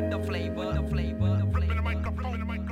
with the flavor, the flavor, the flavor, with the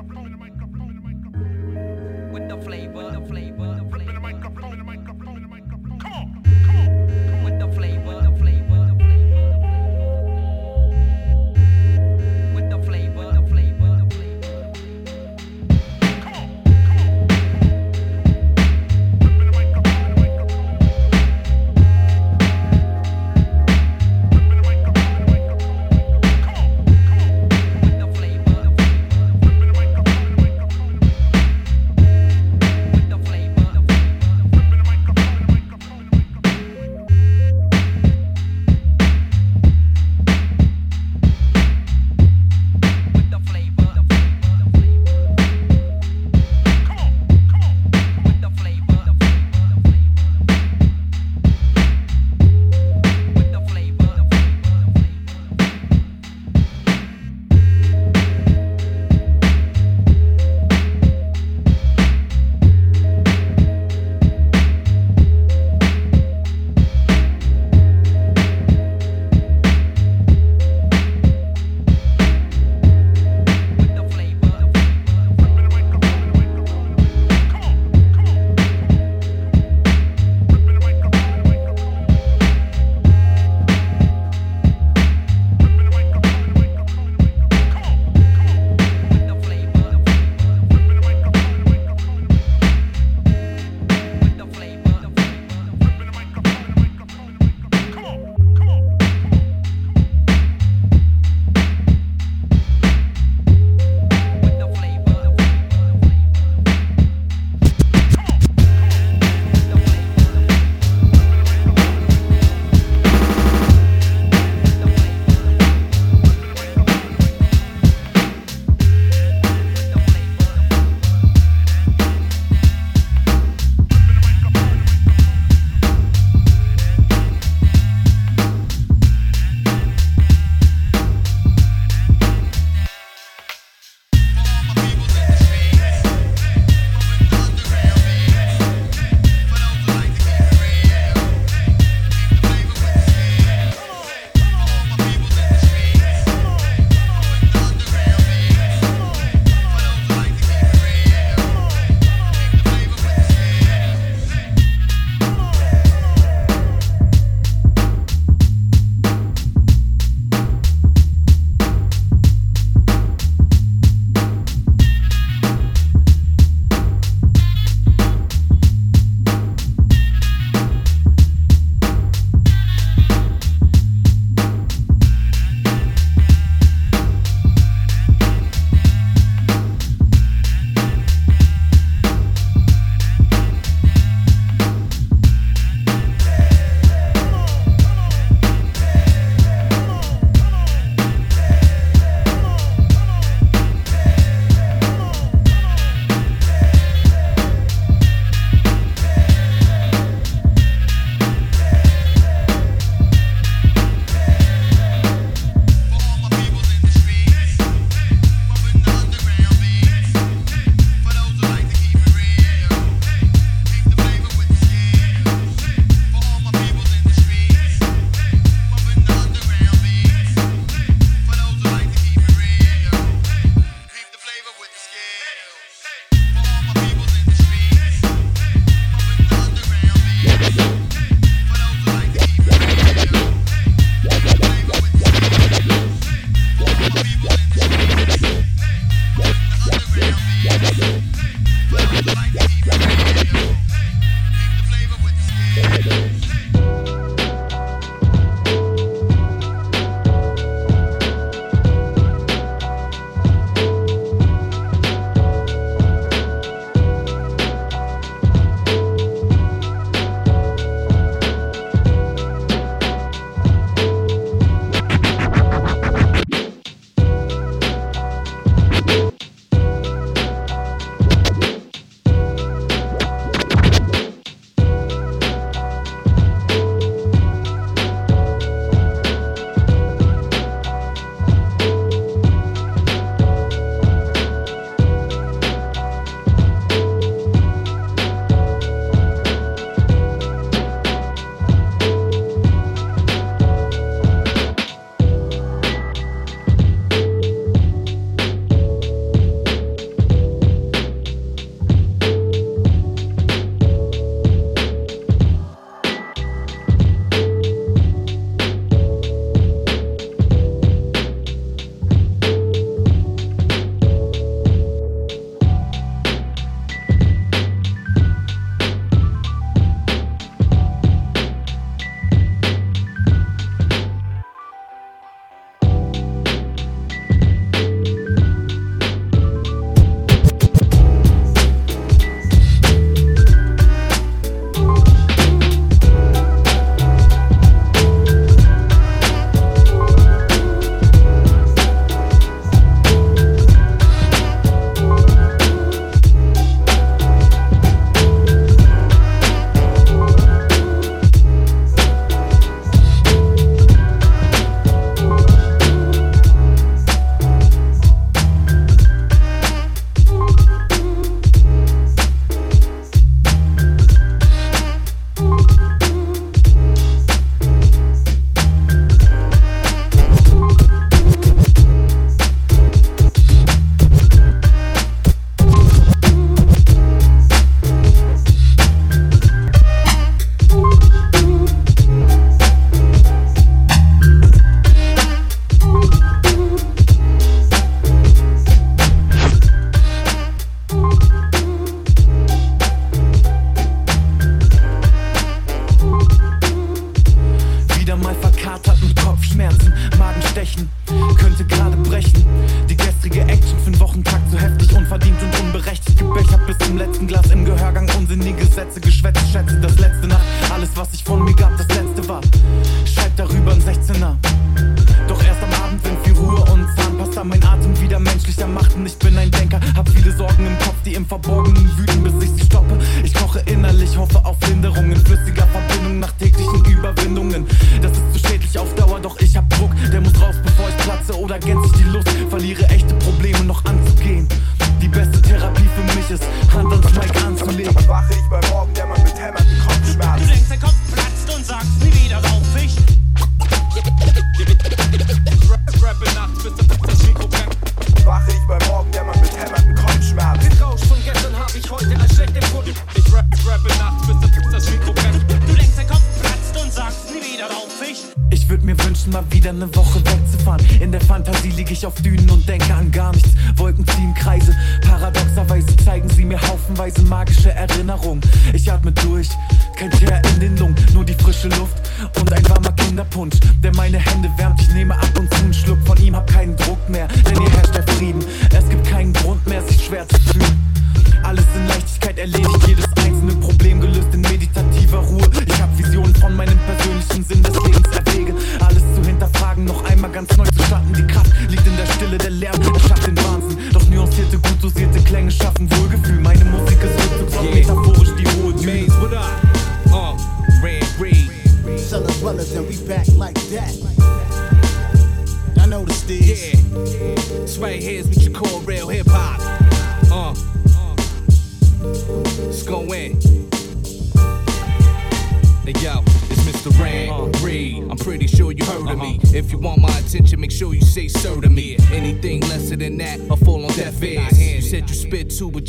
oder gänzlich die Lust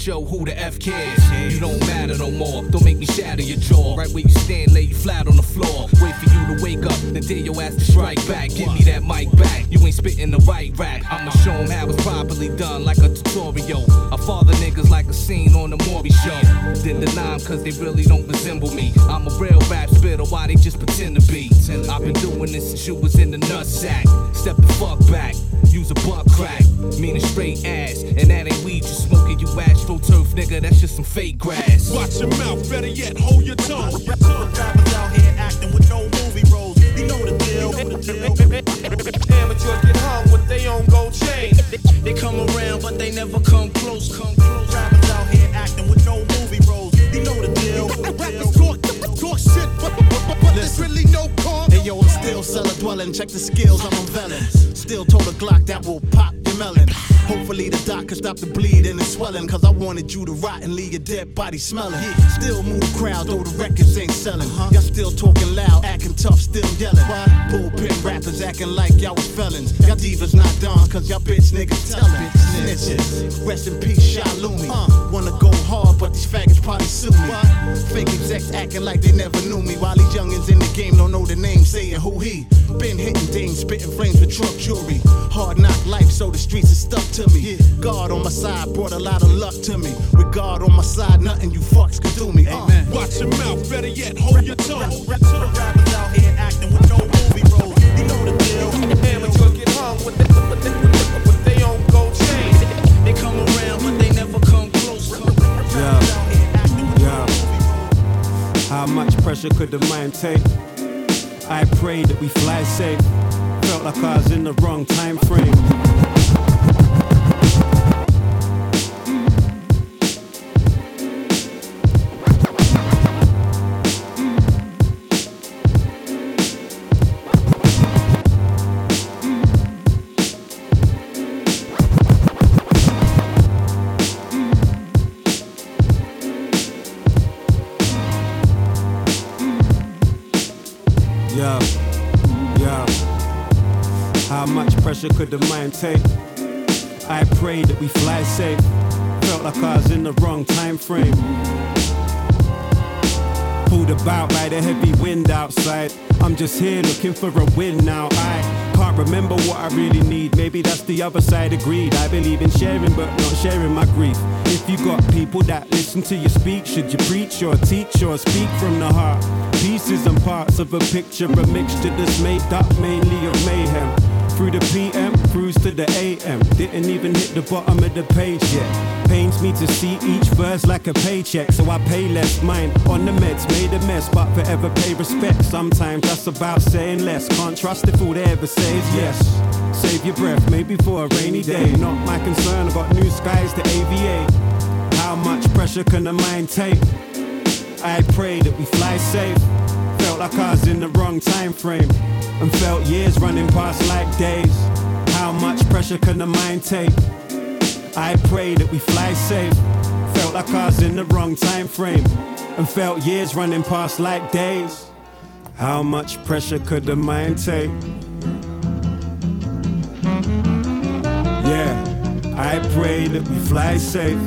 yo, who the F cares? You don't matter no more. Don't make me shatter your jaw. Right where you stand, lay you flat on the floor. Wait for you to wake up, then dare your ass to strike back. Give me that mic back. You ain't spitting the right rack. I'ma show 'em how it's properly done, like a tutorial. I father niggas like a scene on the Maury show. Then deny 'em cause they really don't resemble me. I'm a real rap spitter, why they just pretend to be? I've been doing this since you was in the nutsack. Step the fuck back, use a butt crack. Meaning straight ass, and that ain't weed you smoking, you astro turf nigga, that's just some fake grass. Watch your mouth, better yet, hold your tongue. Rappers out here acting with no movie roles. You know the deal. Know the deal. Amateurs get hung with their own gold chain. They come around, but they never come close. Come close. Rappers out here acting with no movie roles. You know the deal. Rappers talk, talk shit, but, but, but, but there's really no calm. Hey yo, I'm still cellar dwelling. Check the skills I'm unveiling. Still told a Glock that will pop Hopefully the doc can stop the bleeding and swelling. Cause I wanted you to rot and leave your dead body smelling. Yeah. Still move the crowd, though the records ain't selling. Huh? Y'all still talking loud, acting tough, still yelling. Bullpen rappers acting like y'all was felons. Y'all divas not done, cause y'all bitch niggas tellin'. Snitches. Rest in peace, Shalumi. Uh, wanna go hard, but these faggots probably sue me. Fake execs acting like they never knew me. While these youngins in the game don't know the name, saying who he. Been hitting things, spitting flames with truck jewelry. Hard knock life, so the streets are stuck to me. God on my side brought a lot of luck to me. With God on my side, nothing you fucks can do me. Uh. Watch your mouth, better yet, hold your tongue. Rappers out here acting with no movie roles. You know the deal. Amateurs get hung with, the, with, the, with, the, with own gold chain. They come around, but they never come close. Rappers out here acting with no Yeah. How much pressure could the mind take? I prayed that we fly safe. Felt like I was in the wrong time frame. I pray that we fly safe. Felt like I was in the wrong time frame. Pulled about by the heavy wind outside. I'm just here looking for a win now. I can't remember what I really need. Maybe that's the other side of greed. I believe in sharing, but not sharing my grief. If you got people that listen to you speak, should you preach or teach or speak from the heart? Pieces and parts of a picture, a mixture that's made up mainly of mayhem. Through the PM, cruise to the AM. Didn't even hit the bottom of the page yet. Pains me to see each verse like a paycheck, so I pay less. Mine on the meds, made a mess, but forever pay respect. Sometimes that's about saying less. Can't trust if all they ever say is yes. Save your breath, maybe for a rainy day. Not my concern, got new skies to AVA. How much pressure can the mind take? I pray that we fly safe. Felt like I was in the wrong time frame. And felt years running past like days. How much pressure can the mind take? I pray that we fly safe. Felt like I was in the wrong time frame. And felt years running past like days. How much pressure could the mind take? Yeah, I pray that we fly safe.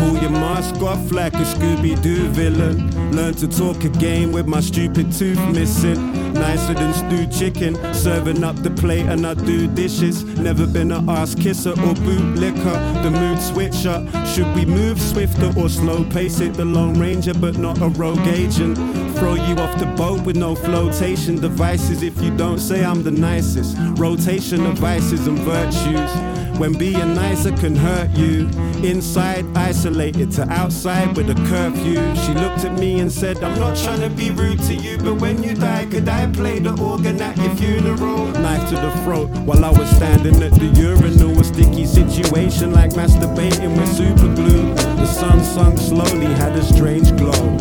Pull your mask off like a Scooby Doo villain. Learn to talk again with my stupid tooth missing. Nicer than stewed chicken. Serving up the plate and I do dishes. Never been a ass kisser or bootlicker. The mood switcher. Should we move swifter or slow pace it? The Lone Ranger, but not a rogue agent. Throw you off the boat with no flotation devices if you don't say I'm the nicest. Rotation of vices and virtues. When being nicer can hurt you. Inside, isolated to outside with a curfew. She looked at me and said, I'm not trying to be rude to you, but when you die, could I play the organ at your funeral? Knife to the throat while I was standing at the urinal. A sticky situation like masturbating with super glue. The sun sunk slowly, had a strange glow.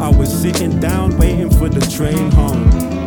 I was sitting down waiting for the train home.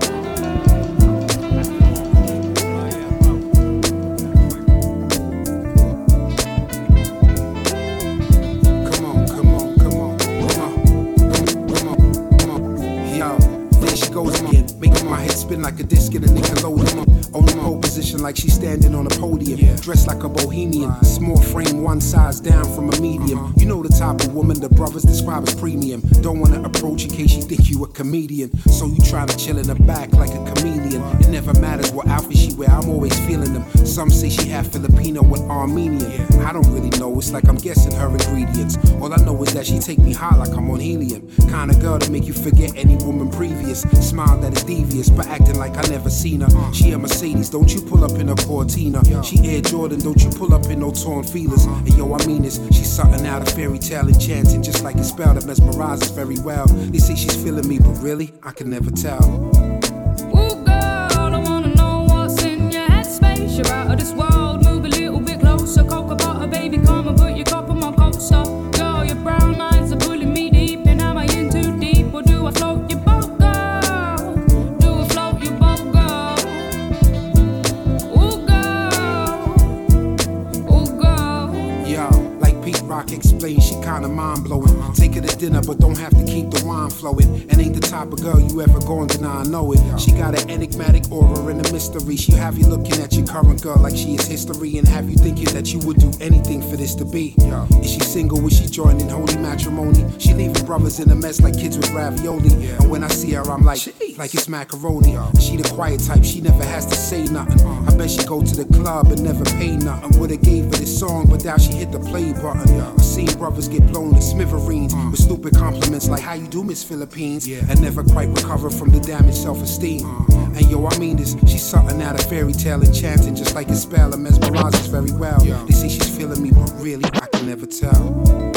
Like she's standing on a podium, dressed like a bohemian, small frame, one size down from a medium. Uh-huh. You know the type of woman the brothers describe as premium. Don't wanna approach in case you think you a comedian, so you try to chill in the back like a chameleon. It never matters what outfit she wear, I'm always feeling them. Some say she half Filipino and Armenian. I don't really know, it's like I'm guessing her ingredients. All I know is that she take me high like I'm on helium. Kind of girl to make you forget any woman previous. Smile that is devious, but acting like I never seen her. Uh-huh. She a Mercedes, don't you pull up in a Cortina. She Air Jordan, don't you pull up in no torn feelers. And yo, I mean this, she's something out of fairy tale enchanting, just like a spell that mesmerizes very well. They say she's feeling me, but really, I can never tell. Dinner, but don't have to keep the wine flowing. And ain't the type of girl you ever gonna deny, I know it. She got an enigmatic aura and a mystery. She have you looking at your current girl like she is history, and have you thinking that you would do anything for this to be. Is she single? Is she joining holy matrimony? She leaving brothers in a mess like kids with ravioli. And when I see her, I'm like, like it's macaroni. She the quiet type, she never has to say nothing. I bet she go to the club and never pay nothing. Would've gave her this song, but now she hit the play button. Yeah, I seen brothers get blown to smithereens with stupid compliments like how you do, Miss Philippines, Yeah, and never quite recover from the damaged self-esteem. And yo, I mean this, she's something out of fairy tale enchanting, just like a spell and mesmerizes very well. They say she's feeling me, but really, I can never tell.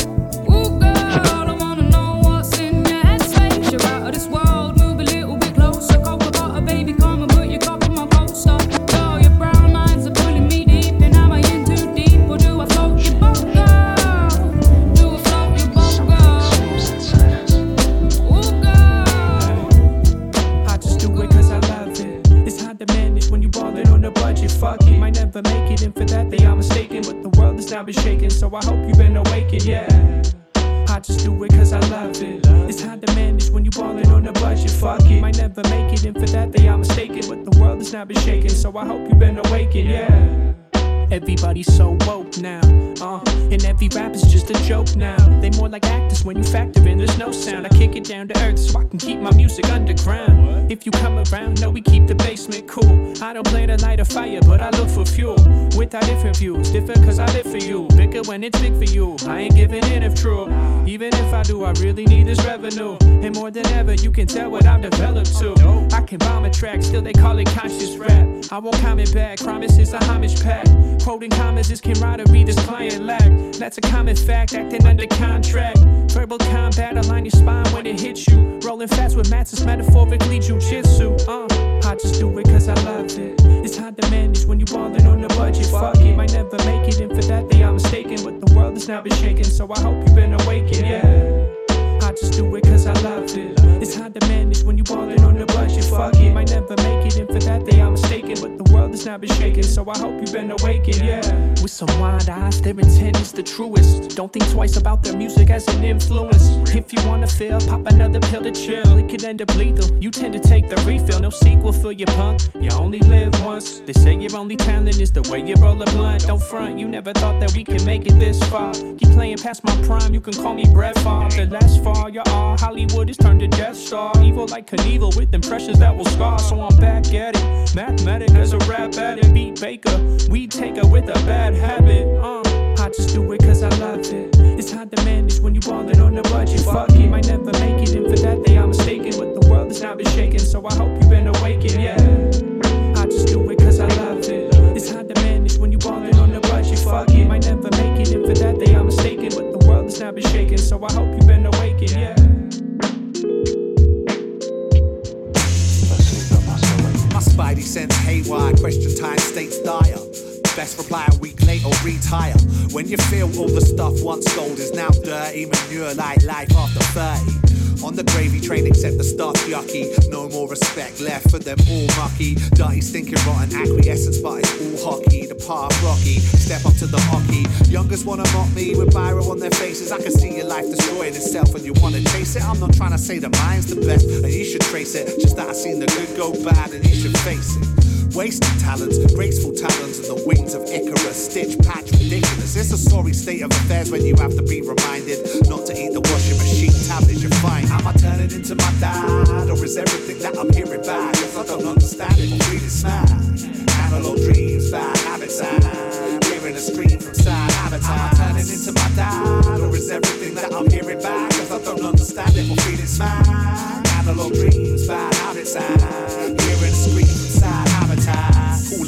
Joke now. They more like actors when you factor in there's no sound. I kick it down to earth so I can keep my music underground. If you come around, know we keep the basement cool. I don't plan to light a fire, but I look for fuel. With our different views, different cause I live for you. Bigger when it's big for you. I ain't giving in if true. Even if I do, I really need this revenue. And more than ever, you can tell what I've developed to. I can bomb a track, still they call it conscious rap. I won't comment back, promises a homage pack. Quoting commas is camaraderie, this client lack. That's a common fact, acting under contract. Verbal combat, align your spine when it hits you. Rolling fast with mats is metaphorically jujitsu. Uh, I just do it cause I love it. It's hard to manage when you ballin' on a budget. Fuck it, might never make it, and for that they are mistaken. But the world has now been shaken, so I hope you've been awakened, yeah. I just do it cause I love it. It's hard to manage when you ballin' on the budget. Fuck it, might never make it, and for that day I'm mistaken. But the world has not been shaken, so I hope you've been awakened, yeah. With some wide eyes, their intent is the truest. Don't think twice about their music as an influence. If you wanna feel, pop another pill to chill. It could end up lethal. You tend to take the refill, no sequel for your punk. You only live once. They say your only talent is the way you roll a blunt. Don't front, you never thought that we could make it this far. Keep playing past my prime, you can call me Brett Favre. The last you're all Hollywood is turned to Death Star. Evil like Knievel with impressions that will scar. So I'm back at it. Mathematic as a rap addict. Beat Baker, We take taker with a bad habit. Uh, I just do it cause I love it. It's hard to manage when you ballin' on the budget. Fuck it, might never make it, and for that day I'm mistaken. But the world has not been shaken, so I hope you've been awakened, yeah. I just do it cause I love it. It's hard to manage when you ballin' on the budget. Fuck it, might never make it, and for that day I'm mistaken. Not been shaken, so I hope you've been awakened, yeah. My spidey sense haywire, question time states dire. Best reply a week late or retire. When you feel all the stuff once sold is now dirty, manure like life after 30. On the gravy train, except the stuff yucky. No more respect left for them all mucky. Dirty, stinking, rotten acquiescence, but it's all hockey. The part rocky, step up to the hockey. Youngers wanna mock me with Biro on their faces. I can see your life destroying itself and you wanna chase it. I'm not trying to say that mine's the best and you should trace it. Just that I seen the good go bad and you should face it. Wasted talents, graceful talons, and the wings of Icarus. Stitch patch ridiculous. It's a sorry state of affairs when you have to be reminded not to eat the washing machine tablets you find. Am I turning into my dad, or is everything that I'm hearing bad? If I don't understand it, I'm really smash. Analog dreams, bad habits, and hearing a scream from sad habitat. Am I turning into my dad, or is everything that I'm hearing bad? If I don't understand it, I'm feeling smash. Analog dreams, bad habits, and hearing a scream from sad habitat.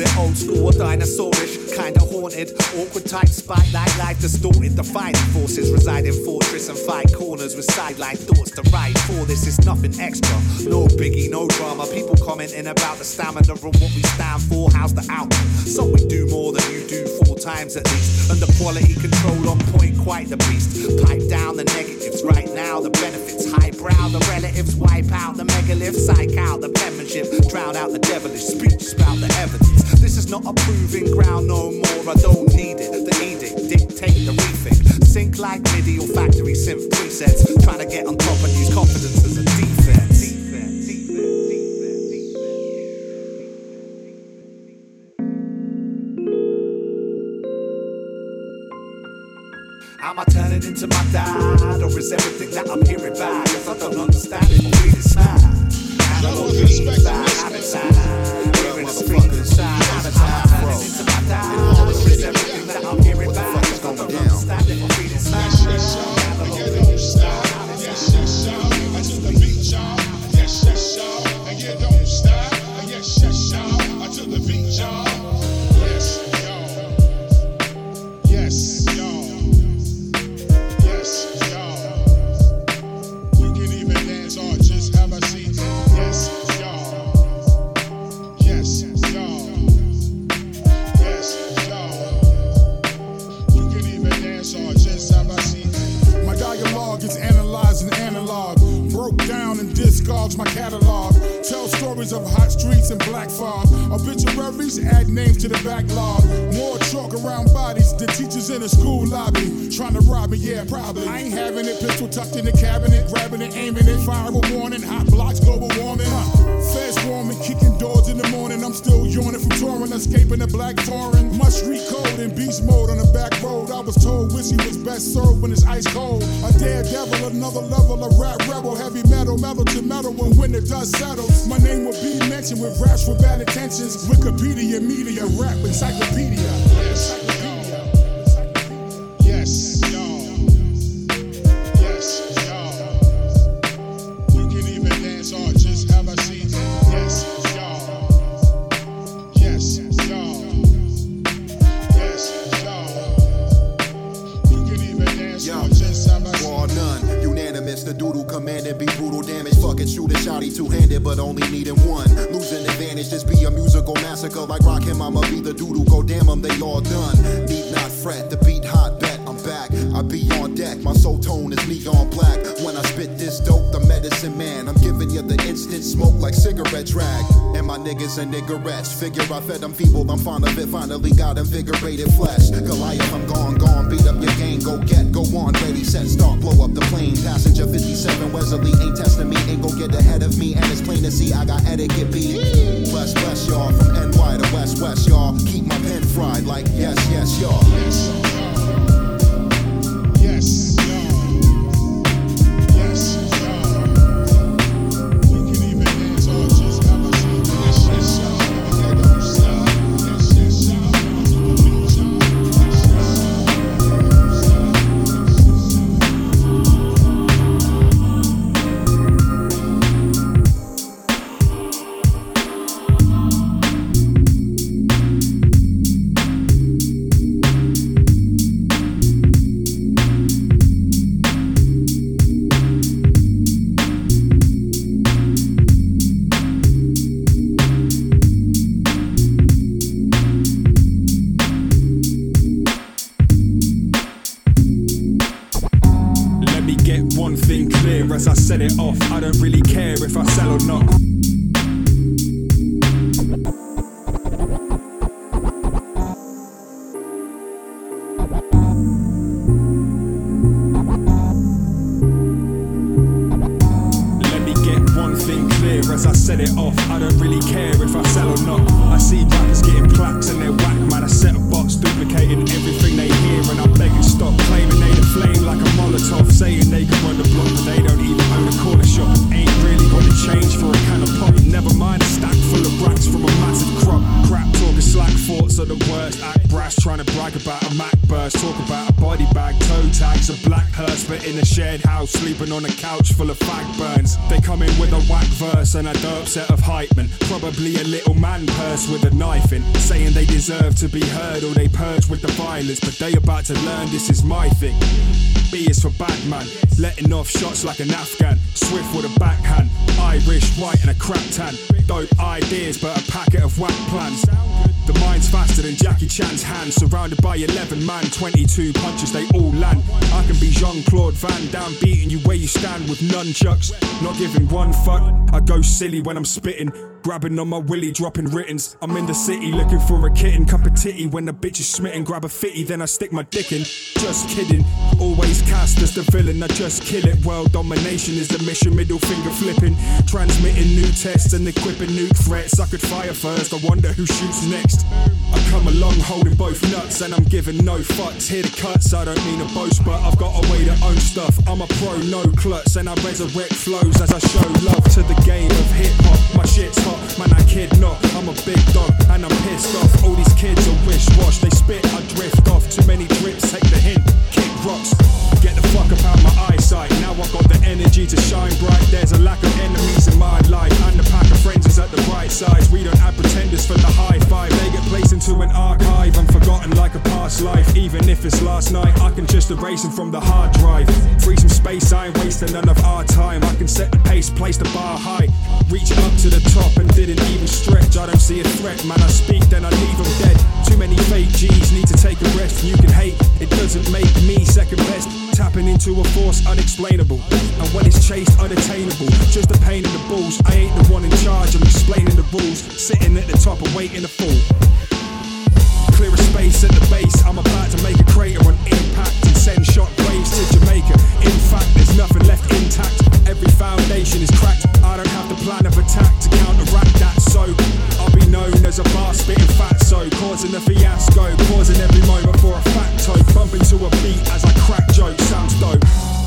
Call it old school or dinosaurish, kinda haunted. Awkward tight spotlight, life distorted. Defining forces reside in fortress and fight corners with sideline thoughts to write for. This is nothing extra, no biggie, no drama. People commenting about the stamina of what we stand for. How's the outcome? So we do more than you do four times at least. And the quality control on point, quite the beast. Pipe down the negatives right now, the benefits highbrow. The relatives wipe out the megalith, psych out the penmanship, drown out the devilish speech, spout the evidence. This is not a proving ground no more. I don't need it. The edict dictate the rethink. Sync like MIDI or factory synth presets. Trying to get on top and use confidence as a defense. Am I turning into my dad, or is everything that I'm hearing bad? If I don't understand it, I'm really sad. Analog dreams, bad habits, and hearing the scream inside. Am I turning into my dad, or is everything that I'm hearing bad? If I don't understand it, I'm really sad. Analog dreams, bad habits, Yes, rap, encyclopedia. Niggas and niggerettes. Figure I fed them feeble, I'm fond of it. Finally got invigorated flesh. Goliath, I'm gone, gone. Beat up your gang, go get, go on. Ready, set, start, blow up the plane. Passenger 57, Wesley ain't testing me, ain't gon' get ahead of me. And it's plain to see I got etiquette beat. Bless, bless y'all. From NY to West, West, y'all. Keep my pen fried like yes, yes, y'all. In, saying they deserve to be heard or they purge with the violence. But they about to learn this is my thing. B is for bad man, letting off shots like an Afghan. Swift with a backhand, Irish, white, and a crap tan. Dope ideas, but a packet of whack plans. The mind's faster than Jackie Chan's hand, surrounded by 11 man, 22 punches, they all land. I can be Jean Claude Van Damme, beating you where you stand with nunchucks. Not giving one fuck, I go silly when I'm spitting. Grabbing on my willy, dropping writtens. I'm in the city looking for a kitten. Cup of titty when the bitch is smitten. Grab a fitty, then I stick my dick in. Just kidding. Always cast as the villain, I just kill it. World domination is the mission. Middle finger flipping. Transmitting new tests and equipping nuke threats. I could fire first, I wonder who shoots next. I come along holding both nuts and I'm giving no fucks. Hear the cuts, I don't mean to boast, but I've got a way to own stuff. I'm a pro, no klutz, and I resurrect flows as I show love to the game of hip hop. My shit's hot, man, I kid not. I'm a big dog and I'm pissed off. All these kids are wish wash, they spit, I drift off. Too many drips, take the hint, kick rocks. Get the fuck up out my eyesight. Now I got the energy to shine bright. There's a lack of enemies in my life, and the pack of friends is at the right size. We don't have pretenders for the high five. They get placed into an archive and forgotten like a past life. Even if it's last night, I can just erase them from the hard drive. Free some space, I ain't wasting none of our time. I can set the pace, place the bar high. Reach up to the top and didn't even stretch. I don't see a threat, man. I speak, then I leave them dead. Too many fake G's need to take a rest. You can hate, it doesn't make me second best. Tapping into a force unexplainable. And when it's chased, unattainable. Just a pain in the balls. I ain't the one in charge, I'm explaining the rules. Sitting at the top and waiting to fall. Clear a space at the base. I'm about to make a crater on impact send shock waves to Jamaica. In fact, there's nothing left intact. Every foundation is cracked. I don't have the plan of attack to counteract that. So I'll be known as a bar spitting fatso, causing a fiasco, pausing every moment for a facto. Bumping to a beat as I crack jokes. Sounds dope.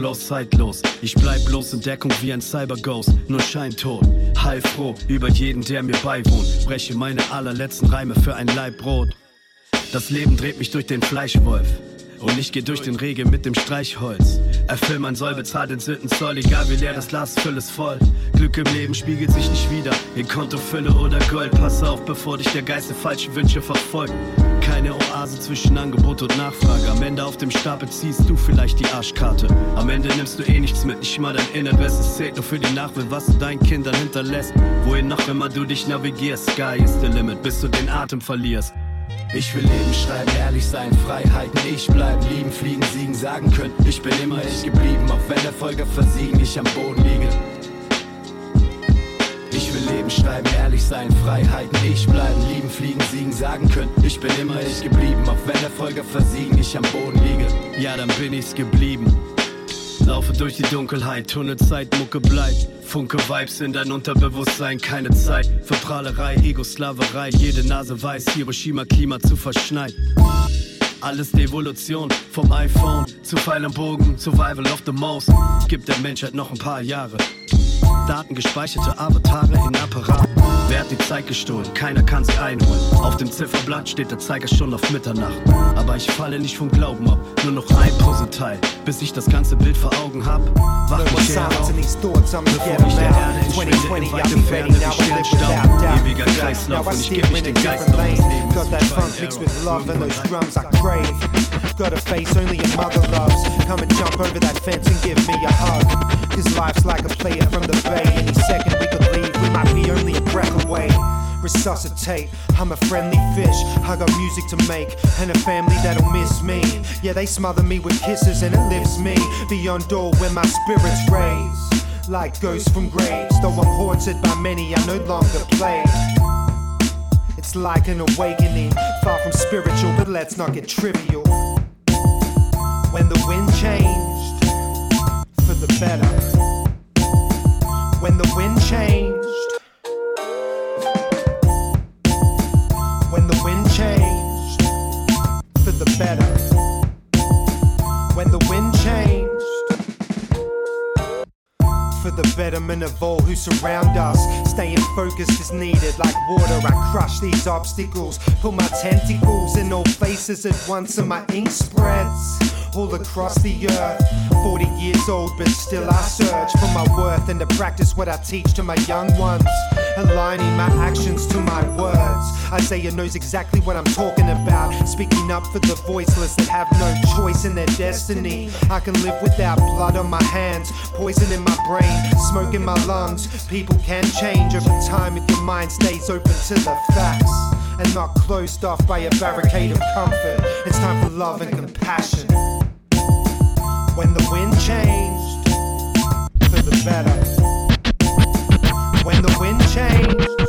Flows zeitlos. Ich bleib bloß in Deckung wie ein Cyberghost, nur scheintot. Heilfroh über jeden, der mir beiwohnt. Breche meine allerletzten Reime für ein Laib Brot. Das Leben dreht mich durch den Fleischwolf. Und ich geh durch den Regen mit dem Streichholz. Erfüll mein Soll, bezahl den Sünden egal wie leer das Glas, füll es voll. Glück im Leben spiegelt sich nicht wieder, in Kontofülle oder Gold. Pass auf, bevor dich der Geist der falschen Wünsche verfolgt. Keine Oase zwischen Angebot und Nachfrage. Am Ende auf dem Stapel ziehst du vielleicht die Arschkarte. Am Ende nimmst du eh nichts mit, nicht mal dein Inneres. Es zählt nur für die Nachwelt, was du deinen Kindern hinterlässt. Wohin noch immer du dich navigierst, Sky is the limit, bis du den Atem verlierst. Ich will leben, schreiben, ehrlich sein, Freiheiten, ich bleib lieben, fliegen, siegen, sagen können, ich bin immer ich geblieben, auch wenn der Folge versiegen, ich am Boden liege. Schreiben, ehrlich sein, Freiheiten, ich bleiben, lieben, fliegen, siegen, sagen können, ich bin immer ich geblieben, auch wenn der Folge versiegen, ich am Boden liege. Ja, dann bin ich's geblieben. Laufe durch die Dunkelheit, Tunnelzeit, Mucke bleibt. Funke Vibes in dein Unterbewusstsein, keine Zeit für Prahlerei, Ego-Sklaverei. Jede Nase weiß, Hiroshima, Klima zu verschneit. Alles Devolution, vom iPhone zu Pfeil und Bogen, Survival of the Most. Gibt der Menschheit noch ein paar Jahre. Daten gespeicherte Avatare in Apparaten. Wer hat die Zeit gestohlen? Keiner kann sie einholen. Auf dem Zifferblatt steht der Zeiger schon auf Mitternacht. Aber ich falle nicht vom Glauben ab, nur noch ein Puzzleteil. Bis ich das ganze Bild vor Augen hab. Wach mich her auf. Bevor get ich der Erde entschwinde, 2020, in weite Ferne Sternstaub. without doubt. Ewiger Kreislauf und ich geb mich den Geist auf. Das Leben Got that funk mixed with love and Error. those drums I crave. Got a face only your mother loves. Come and jump over that fence and give me a hug. Cause life's like a player from the bay. Any second we could leave, Resuscitate, I'm a friendly fish. I got music to make and a family that'll miss me. Yeah, they smother me with kisses and it lifts me beyond all where my spirits raise. Like ghosts from graves, though I'm haunted by many, I no longer play. It's like an awakening, far from spiritual, but let's not get trivial. When the wind changed for the better. When the wind changed. Of all who surround us. Staying focused is needed like water. I crush these obstacles, put my tentacles in all faces at once, and my ink spreads all across the earth. 40 years old, but still I search for my worth and to practice what I teach to my young ones. Aligning my actions to my words. Isaiah knows exactly what I'm talking about. Speaking up for the voiceless that have no choice in their destiny. I can live without blood on my hands, poison in my brain, smoke in my lungs. People can change over time if your mind stays open to the facts and not closed off by a barricade of comfort. It's time for love and compassion. When the wind changed for the better. When the wind changed